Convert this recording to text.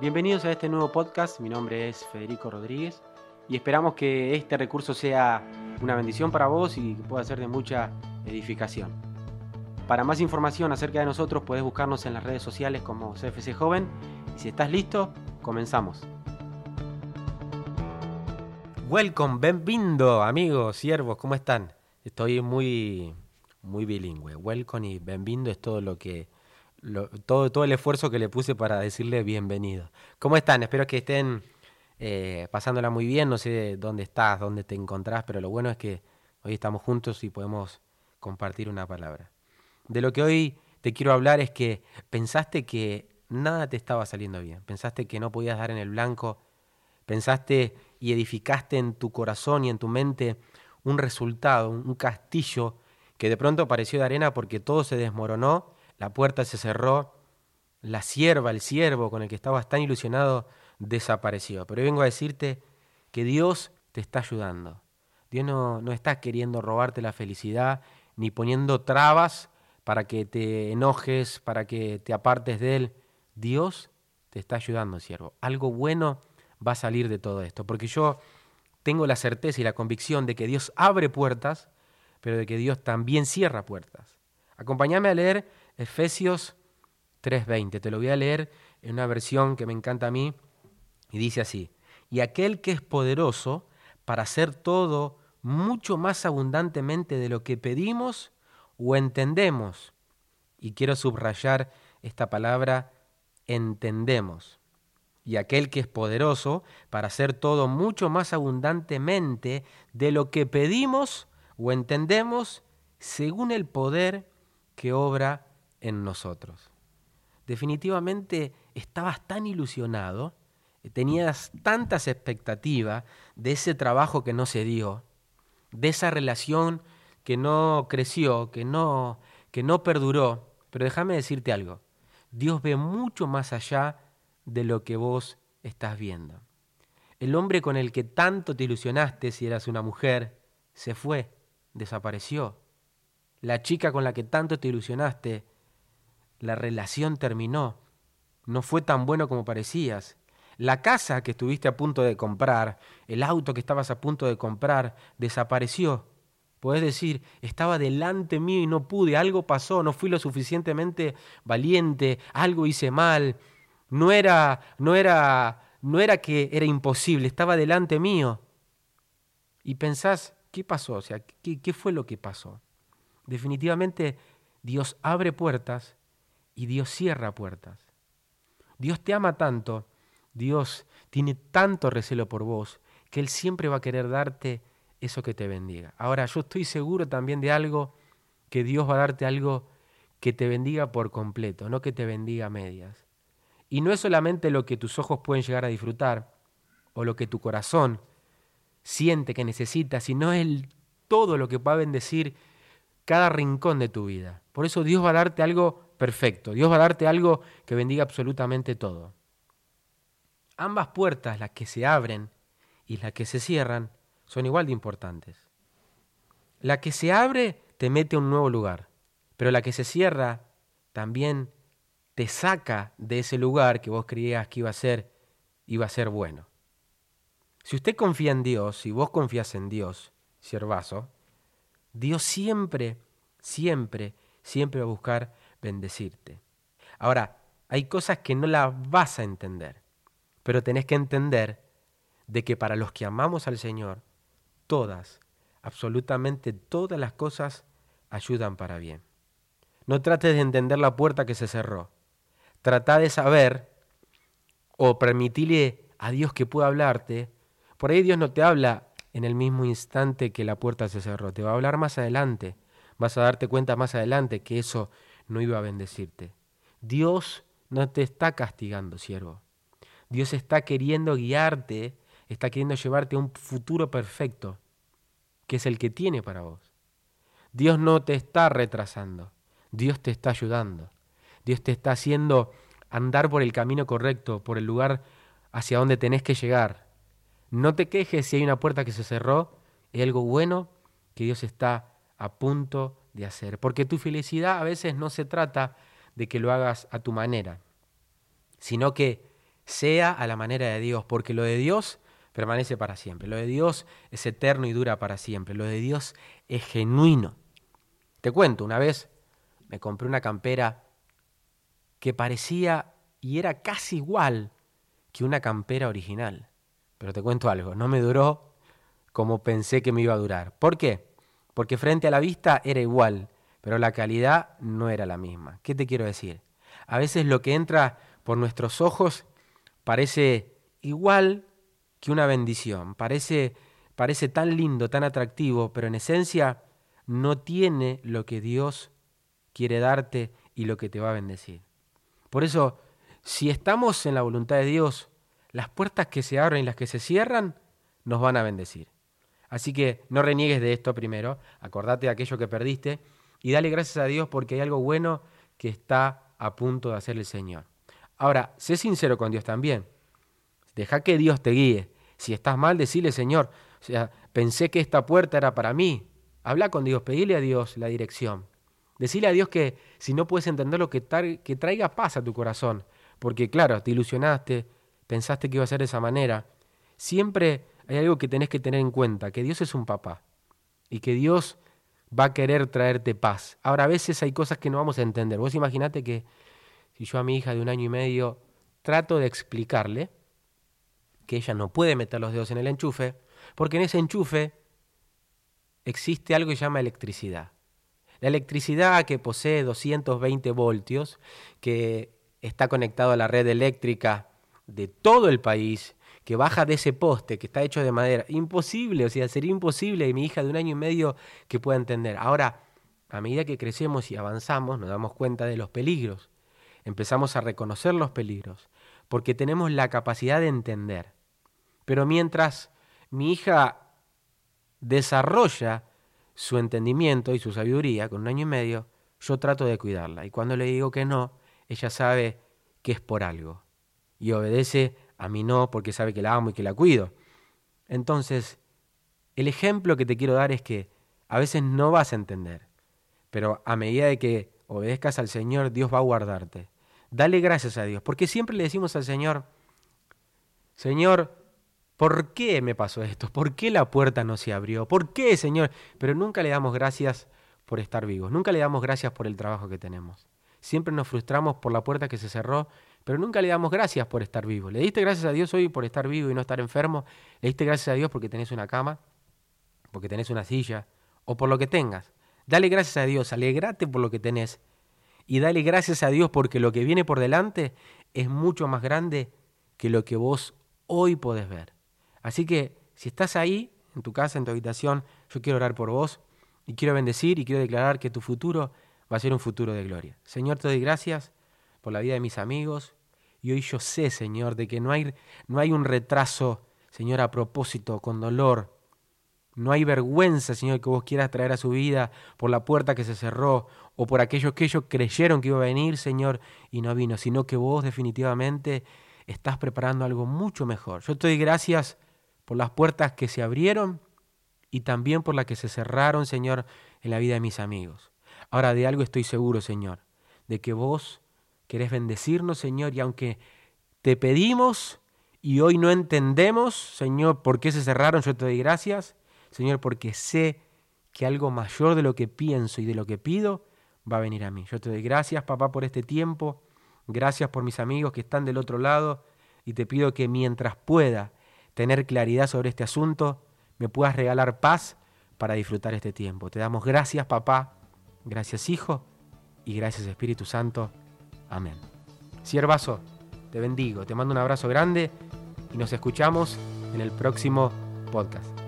Bienvenidos a este nuevo podcast, mi nombre es Federico Rodríguez y esperamos que este recurso sea una bendición para vos y que pueda ser de mucha edificación. Para más información acerca de nosotros puedes buscarnos en las redes sociales como CFC Joven y si estás listo, comenzamos. Welcome, bienvenido amigos, siervos, ¿cómo están? Estoy muy, muy bilingüe. Welcome y bienvenido es todo lo que todo, todo el esfuerzo que le puse para decirle bienvenido. ¿Cómo están? Espero que estén eh, pasándola muy bien. No sé dónde estás, dónde te encontrás, pero lo bueno es que hoy estamos juntos y podemos compartir una palabra. De lo que hoy te quiero hablar es que pensaste que nada te estaba saliendo bien, pensaste que no podías dar en el blanco, pensaste y edificaste en tu corazón y en tu mente un resultado, un castillo que de pronto pareció de arena porque todo se desmoronó la puerta se cerró, la sierva, el siervo con el que estabas tan ilusionado, desapareció. Pero vengo a decirte que Dios te está ayudando. Dios no, no está queriendo robarte la felicidad, ni poniendo trabas para que te enojes, para que te apartes de Él. Dios te está ayudando, siervo. Algo bueno va a salir de todo esto, porque yo tengo la certeza y la convicción de que Dios abre puertas, pero de que Dios también cierra puertas. Acompáñame a leer Efesios 3:20. Te lo voy a leer en una versión que me encanta a mí y dice así, y aquel que es poderoso para hacer todo mucho más abundantemente de lo que pedimos o entendemos. Y quiero subrayar esta palabra, entendemos. Y aquel que es poderoso para hacer todo mucho más abundantemente de lo que pedimos o entendemos según el poder que obra en nosotros. Definitivamente estabas tan ilusionado, tenías tantas expectativas de ese trabajo que no se dio, de esa relación que no creció, que no, que no perduró. Pero déjame decirte algo, Dios ve mucho más allá de lo que vos estás viendo. El hombre con el que tanto te ilusionaste si eras una mujer, se fue, desapareció. La chica con la que tanto te ilusionaste la relación terminó, no fue tan bueno como parecías. La casa que estuviste a punto de comprar, el auto que estabas a punto de comprar, desapareció. Puedes decir, estaba delante mío y no pude, algo pasó, no fui lo suficientemente valiente, algo hice mal. No era, no era, no era que era imposible, estaba delante mío. Y pensás, ¿qué pasó? O sea, ¿qué, qué fue lo que pasó? Definitivamente Dios abre puertas y Dios cierra puertas. Dios te ama tanto, Dios tiene tanto recelo por vos, que Él siempre va a querer darte eso que te bendiga. Ahora, yo estoy seguro también de algo, que Dios va a darte algo que te bendiga por completo, no que te bendiga a medias. Y no es solamente lo que tus ojos pueden llegar a disfrutar, o lo que tu corazón siente que necesita, sino es todo lo que va a bendecir cada rincón de tu vida. Por eso Dios va a darte algo perfecto. Dios va a darte algo que bendiga absolutamente todo. Ambas puertas, las que se abren y las que se cierran, son igual de importantes. La que se abre te mete a un nuevo lugar, pero la que se cierra también te saca de ese lugar que vos creías que iba a ser, iba a ser bueno. Si usted confía en Dios, si vos confías en Dios, siervazo, Dios siempre, siempre, siempre va a buscar bendecirte. Ahora, hay cosas que no las vas a entender, pero tenés que entender de que para los que amamos al Señor, todas, absolutamente todas las cosas ayudan para bien. No trates de entender la puerta que se cerró. Trata de saber o permitirle a Dios que pueda hablarte. Por ahí Dios no te habla en el mismo instante que la puerta se cerró, te va a hablar más adelante. Vas a darte cuenta más adelante que eso no iba a bendecirte. Dios no te está castigando, siervo. Dios está queriendo guiarte, está queriendo llevarte a un futuro perfecto, que es el que tiene para vos. Dios no te está retrasando, Dios te está ayudando. Dios te está haciendo andar por el camino correcto, por el lugar hacia donde tenés que llegar. No te quejes si hay una puerta que se cerró, es algo bueno que Dios está a punto de hacer. Porque tu felicidad a veces no se trata de que lo hagas a tu manera, sino que sea a la manera de Dios, porque lo de Dios permanece para siempre, lo de Dios es eterno y dura para siempre, lo de Dios es genuino. Te cuento, una vez me compré una campera que parecía y era casi igual que una campera original. Pero te cuento algo, no me duró como pensé que me iba a durar. ¿Por qué? Porque frente a la vista era igual, pero la calidad no era la misma. ¿Qué te quiero decir? A veces lo que entra por nuestros ojos parece igual que una bendición, parece, parece tan lindo, tan atractivo, pero en esencia no tiene lo que Dios quiere darte y lo que te va a bendecir. Por eso, si estamos en la voluntad de Dios, las puertas que se abren y las que se cierran nos van a bendecir. Así que no reniegues de esto primero, acordate de aquello que perdiste y dale gracias a Dios porque hay algo bueno que está a punto de hacer el Señor. Ahora, sé sincero con Dios también. Deja que Dios te guíe. Si estás mal, decile, Señor, o sea, pensé que esta puerta era para mí. Habla con Dios, pedile a Dios la dirección. Decile a Dios que si no puedes entender lo que, que traiga paz a tu corazón, porque claro, te ilusionaste, pensaste que iba a ser de esa manera. Siempre hay algo que tenés que tener en cuenta, que Dios es un papá y que Dios va a querer traerte paz. Ahora, a veces hay cosas que no vamos a entender. Vos imaginate que si yo a mi hija de un año y medio trato de explicarle que ella no puede meter los dedos en el enchufe, porque en ese enchufe existe algo que se llama electricidad. La electricidad que posee 220 voltios, que está conectado a la red eléctrica de todo el país, que baja de ese poste que está hecho de madera. Imposible, o sea, sería imposible mi hija de un año y medio que pueda entender. Ahora, a medida que crecemos y avanzamos, nos damos cuenta de los peligros. Empezamos a reconocer los peligros, porque tenemos la capacidad de entender. Pero mientras mi hija desarrolla su entendimiento y su sabiduría con un año y medio, yo trato de cuidarla. Y cuando le digo que no, ella sabe que es por algo. Y obedece a mí no porque sabe que la amo y que la cuido. Entonces, el ejemplo que te quiero dar es que a veces no vas a entender, pero a medida de que obedezcas al Señor, Dios va a guardarte. Dale gracias a Dios, porque siempre le decimos al Señor, Señor, ¿Por qué me pasó esto? ¿Por qué la puerta no se abrió? ¿Por qué, Señor? Pero nunca le damos gracias por estar vivos, nunca le damos gracias por el trabajo que tenemos. Siempre nos frustramos por la puerta que se cerró, pero nunca le damos gracias por estar vivo. ¿Le diste gracias a Dios hoy por estar vivo y no estar enfermo? ¿Le diste gracias a Dios porque tenés una cama? ¿Porque tenés una silla? ¿O por lo que tengas? Dale gracias a Dios, alegrate por lo que tenés. Y dale gracias a Dios porque lo que viene por delante es mucho más grande que lo que vos hoy podés ver. Así que si estás ahí, en tu casa, en tu habitación, yo quiero orar por vos y quiero bendecir y quiero declarar que tu futuro va a ser un futuro de gloria. Señor, te doy gracias por la vida de mis amigos y hoy yo sé, Señor, de que no hay, no hay un retraso, Señor, a propósito, con dolor. No hay vergüenza, Señor, que vos quieras traer a su vida por la puerta que se cerró o por aquellos que ellos creyeron que iba a venir, Señor, y no vino, sino que vos definitivamente estás preparando algo mucho mejor. Yo te doy gracias por las puertas que se abrieron y también por las que se cerraron, Señor, en la vida de mis amigos. Ahora de algo estoy seguro, Señor, de que vos querés bendecirnos, Señor, y aunque te pedimos y hoy no entendemos, Señor, por qué se cerraron, yo te doy gracias, Señor, porque sé que algo mayor de lo que pienso y de lo que pido va a venir a mí. Yo te doy gracias, papá, por este tiempo, gracias por mis amigos que están del otro lado, y te pido que mientras pueda tener claridad sobre este asunto, me puedas regalar paz para disfrutar este tiempo. Te damos gracias, papá, gracias, hijo, y gracias, Espíritu Santo. Amén. Siervazo, te bendigo, te mando un abrazo grande y nos escuchamos en el próximo podcast.